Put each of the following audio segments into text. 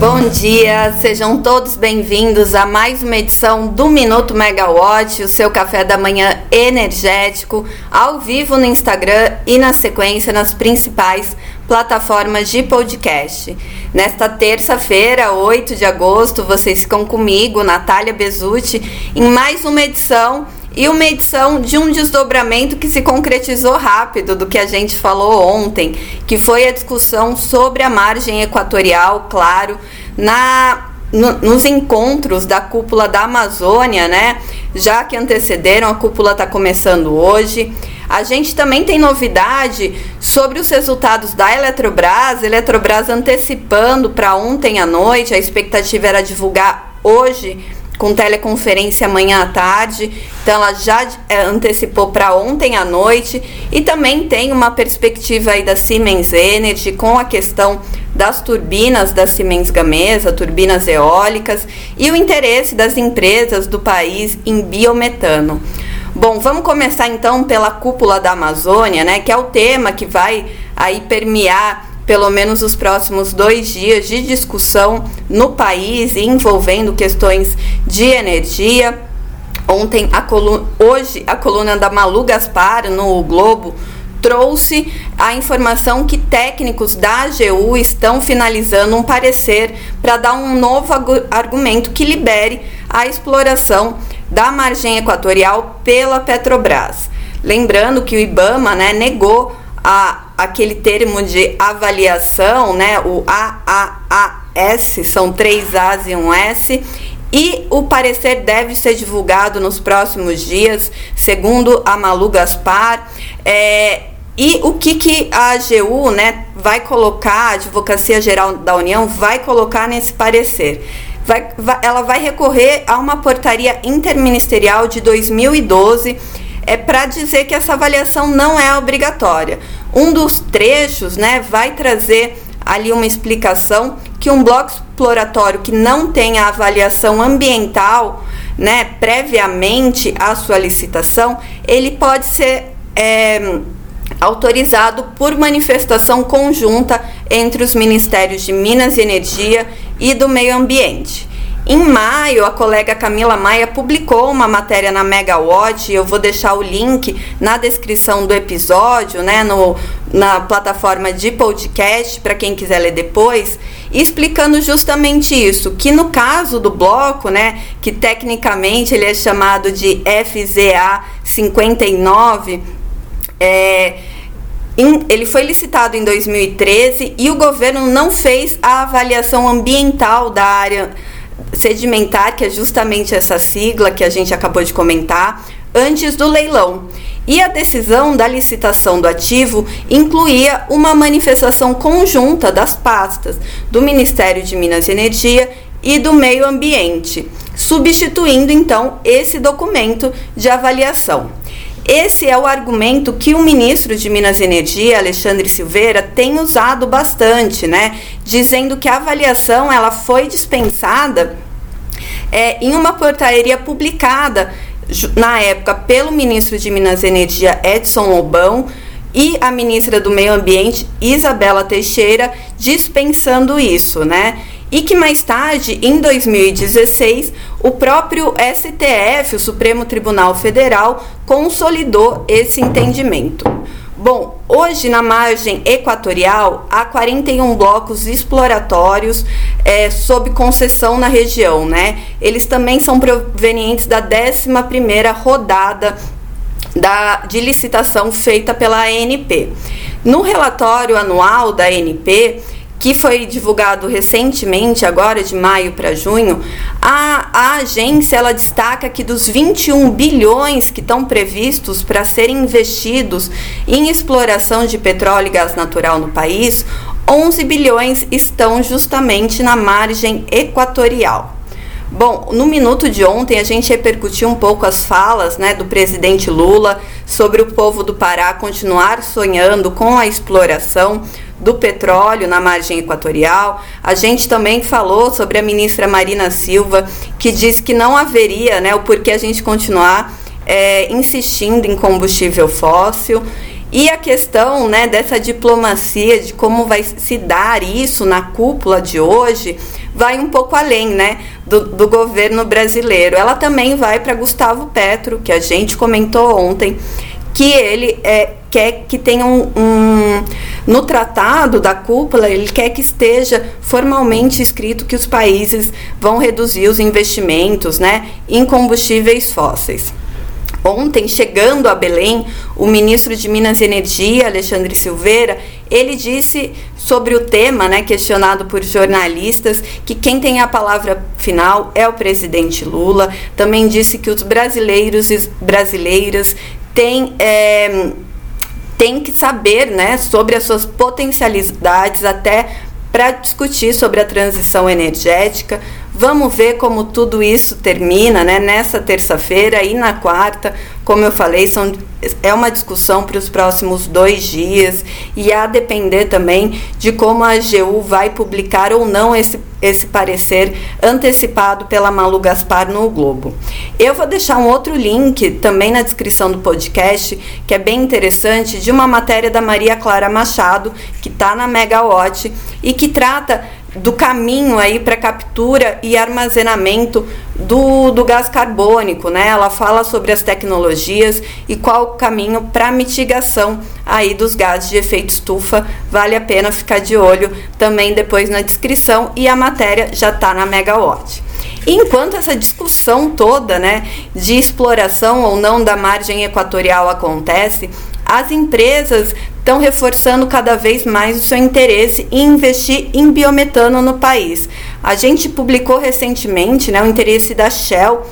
Bom dia, sejam todos bem-vindos a mais uma edição do Minuto Megawatt, o seu café da manhã energético, ao vivo no Instagram e na sequência nas principais plataformas de podcast. Nesta terça-feira, 8 de agosto, vocês ficam comigo, Natália Bezutti, em mais uma edição e uma edição de um desdobramento que se concretizou rápido do que a gente falou ontem, que foi a discussão sobre a margem equatorial, claro, na no, nos encontros da cúpula da Amazônia, né? Já que antecederam, a cúpula está começando hoje. A gente também tem novidade sobre os resultados da Eletrobras. Eletrobras antecipando para ontem à noite, a expectativa era divulgar hoje com teleconferência amanhã à tarde. Então ela já é, antecipou para ontem à noite e também tem uma perspectiva aí da Siemens Energy com a questão das turbinas da Siemens Gamesa, turbinas eólicas e o interesse das empresas do país em biometano. Bom, vamos começar então pela cúpula da Amazônia, né, que é o tema que vai aí permear pelo menos os próximos dois dias de discussão no país envolvendo questões de energia. Ontem, a coluna, hoje, a coluna da Malu Gaspar no Globo trouxe a informação que técnicos da AGU estão finalizando um parecer para dar um novo argumento que libere a exploração da margem equatorial pela Petrobras. Lembrando que o IBAMA né, negou a aquele termo de avaliação, né, o AAAS, são três A's e um S, e o parecer deve ser divulgado nos próximos dias, segundo a Malu Gaspar. É, e o que, que a AGU né, vai colocar, a Advocacia Geral da União vai colocar nesse parecer? Vai, vai, ela vai recorrer a uma portaria interministerial de 2012 é para dizer que essa avaliação não é obrigatória. Um dos trechos, né, vai trazer ali uma explicação que um bloco exploratório que não tem a avaliação ambiental, né, previamente à sua licitação, ele pode ser é, autorizado por manifestação conjunta entre os Ministérios de Minas e Energia e do Meio Ambiente. Em maio, a colega Camila Maia publicou uma matéria na Megawatt, eu vou deixar o link na descrição do episódio, né, no, na plataforma de podcast, para quem quiser ler depois, explicando justamente isso, que no caso do bloco, né, que tecnicamente ele é chamado de FZA 59, é, ele foi licitado em 2013 e o governo não fez a avaliação ambiental da área sedimentar, que é justamente essa sigla que a gente acabou de comentar, antes do leilão. E a decisão da licitação do ativo incluía uma manifestação conjunta das pastas do Ministério de Minas e Energia e do Meio Ambiente, substituindo então esse documento de avaliação. Esse é o argumento que o ministro de Minas e Energia, Alexandre Silveira, tem usado bastante, né? Dizendo que a avaliação ela foi dispensada é, em uma portaria publicada na época pelo ministro de Minas e Energia, Edson Lobão, e a ministra do Meio Ambiente, Isabela Teixeira, dispensando isso, né? E que mais tarde, em 2016, o próprio STF, o Supremo Tribunal Federal, consolidou esse entendimento. Bom, hoje na margem equatorial há 41 blocos exploratórios é, sob concessão na região, né? Eles também são provenientes da 11ª rodada da, de licitação feita pela ANP. No relatório anual da ANP, que foi divulgado recentemente, agora de maio para junho, a, a agência ela destaca que dos 21 bilhões que estão previstos para serem investidos em exploração de petróleo e gás natural no país, 11 bilhões estão justamente na margem equatorial. Bom, no minuto de ontem a gente repercutiu um pouco as falas né, do presidente Lula sobre o povo do Pará continuar sonhando com a exploração do petróleo na margem equatorial. A gente também falou sobre a ministra Marina Silva, que disse que não haveria né, o porquê a gente continuar é, insistindo em combustível fóssil. E a questão né, dessa diplomacia, de como vai se dar isso na cúpula de hoje, vai um pouco além né, do, do governo brasileiro. Ela também vai para Gustavo Petro, que a gente comentou ontem, que ele é, quer que tenha um, um, no tratado da cúpula ele quer que esteja formalmente escrito que os países vão reduzir os investimentos né, em combustíveis fósseis. Ontem, chegando a Belém, o ministro de Minas e Energia, Alexandre Silveira, ele disse sobre o tema, né, questionado por jornalistas, que quem tem a palavra final é o presidente Lula. Também disse que os brasileiros e brasileiras têm. É, que saber né, sobre as suas potencialidades até para discutir sobre a transição energética, Vamos ver como tudo isso termina, né? Nessa terça-feira e na quarta, como eu falei, são, é uma discussão para os próximos dois dias e a depender também de como a AGU vai publicar ou não esse, esse parecer antecipado pela Malu Gaspar no Globo. Eu vou deixar um outro link também na descrição do podcast, que é bem interessante, de uma matéria da Maria Clara Machado, que está na Megawatt e que trata do caminho aí para captura e armazenamento do, do gás carbônico, né? Ela fala sobre as tecnologias e qual o caminho para mitigação aí dos gases de efeito estufa. Vale a pena ficar de olho também depois na descrição e a matéria já está na Megawatt. Enquanto essa discussão toda, né, de exploração ou não da margem equatorial acontece, as empresas estão reforçando cada vez mais o seu interesse em investir em biometano no país. A gente publicou recentemente né, o interesse da Shell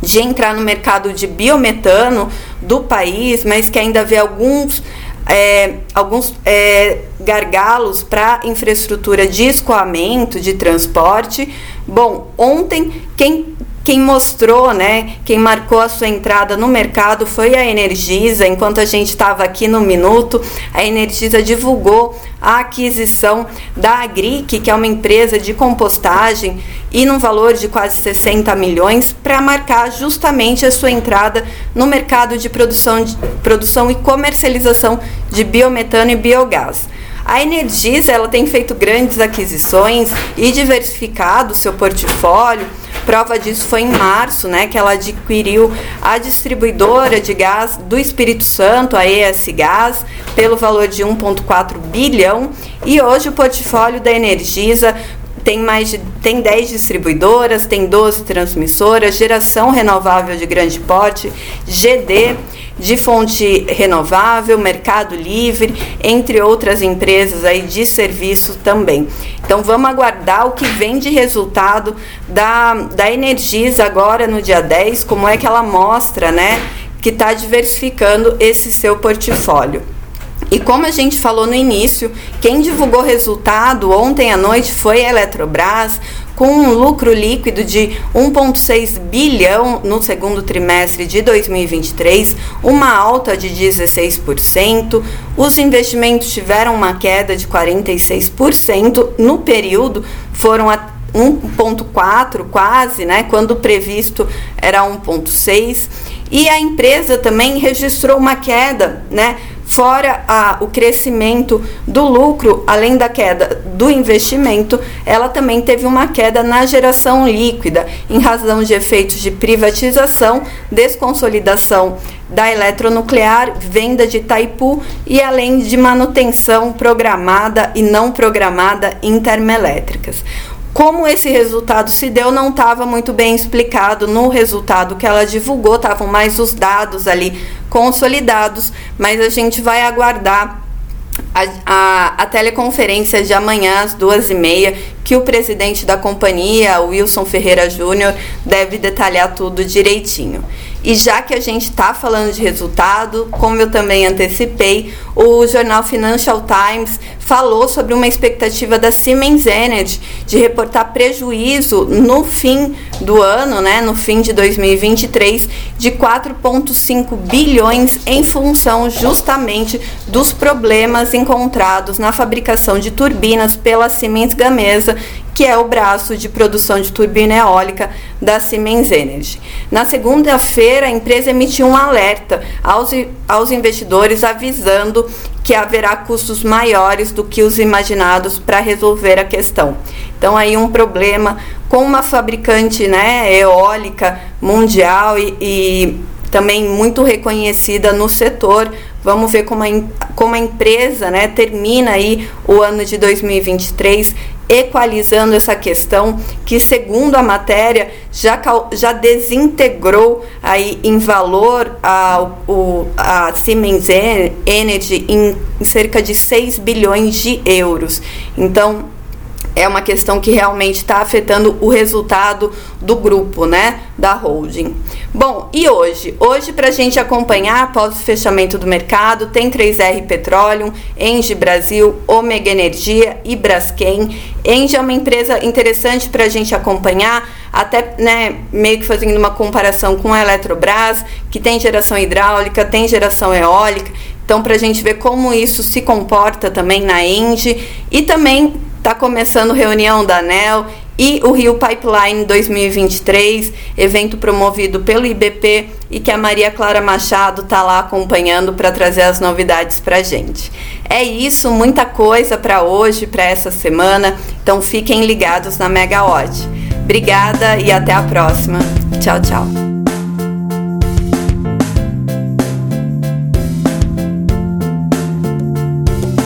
de entrar no mercado de biometano do país, mas que ainda vê alguns é, alguns é, gargalos para infraestrutura de escoamento, de transporte. Bom, ontem quem quem mostrou, né, quem marcou a sua entrada no mercado foi a Energisa. Enquanto a gente estava aqui no minuto, a Energisa divulgou a aquisição da Agric, que é uma empresa de compostagem, e num valor de quase 60 milhões, para marcar justamente a sua entrada no mercado de produção, de produção e comercialização de biometano e biogás. A Energisa ela tem feito grandes aquisições e diversificado seu portfólio Prova disso foi em março, né, que ela adquiriu a distribuidora de gás do Espírito Santo, a ES Gás, pelo valor de 1,4 bilhão. E hoje o portfólio da Energisa tem mais de, tem 10 distribuidoras, tem 12 transmissoras, geração renovável de grande porte, GD de fonte renovável, Mercado Livre, entre outras empresas aí de serviço também. Então vamos aguardar o que vem de resultado da, da Energisa agora no dia 10, como é que ela mostra, né, que está diversificando esse seu portfólio. E como a gente falou no início, quem divulgou resultado ontem à noite foi a Eletrobras, com um lucro líquido de 1,6 bilhão no segundo trimestre de 2023, uma alta de 16%. Os investimentos tiveram uma queda de 46% no período, foram a 1,4 quase, né, quando previsto era 1,6. E a empresa também registrou uma queda, né, Fora a, o crescimento do lucro, além da queda do investimento, ela também teve uma queda na geração líquida, em razão de efeitos de privatização, desconsolidação da eletronuclear, venda de Itaipu e além de manutenção programada e não programada em termoelétricas. Como esse resultado se deu não estava muito bem explicado no resultado que ela divulgou, estavam mais os dados ali consolidados, mas a gente vai aguardar a, a, a, teleconferência de amanhã às duas e meia, que o presidente da companhia, Wilson Ferreira Júnior, deve detalhar tudo direitinho. E já que a gente está falando de resultado, como eu também antecipei, o jornal Financial Times falou sobre uma expectativa da Siemens Energy de reportar prejuízo no fim do ano, né, no fim de 2023, de 4,5 bilhões em função justamente dos problemas encontrados na fabricação de turbinas pela Siemens Gamesa que é o braço de produção de turbina eólica da Siemens Energy. Na segunda-feira, a empresa emitiu um alerta aos, aos investidores avisando que haverá custos maiores do que os imaginados para resolver a questão. Então aí um problema com uma fabricante né, eólica mundial e, e também muito reconhecida no setor. Vamos ver como a, como a empresa né, termina aí o ano de 2023 equalizando essa questão que, segundo a matéria, já, já desintegrou aí em valor a, o, a Siemens Energy em cerca de 6 bilhões de euros. Então, é uma questão que realmente está afetando o resultado do grupo, né, da holding. Bom, e hoje? Hoje, para a gente acompanhar após o fechamento do mercado, tem 3R Petroleum, Engie Brasil, Omega Energia e Braskem. Engie é uma empresa interessante para a gente acompanhar, até né, meio que fazendo uma comparação com a Eletrobras, que tem geração hidráulica, tem geração eólica. Então, para a gente ver como isso se comporta também na Engie e também Está começando reunião da ANEL e o Rio Pipeline 2023, evento promovido pelo IBP e que a Maria Clara Machado está lá acompanhando para trazer as novidades para a gente. É isso, muita coisa para hoje, para essa semana, então fiquem ligados na Megawatt. Obrigada e até a próxima. Tchau, tchau.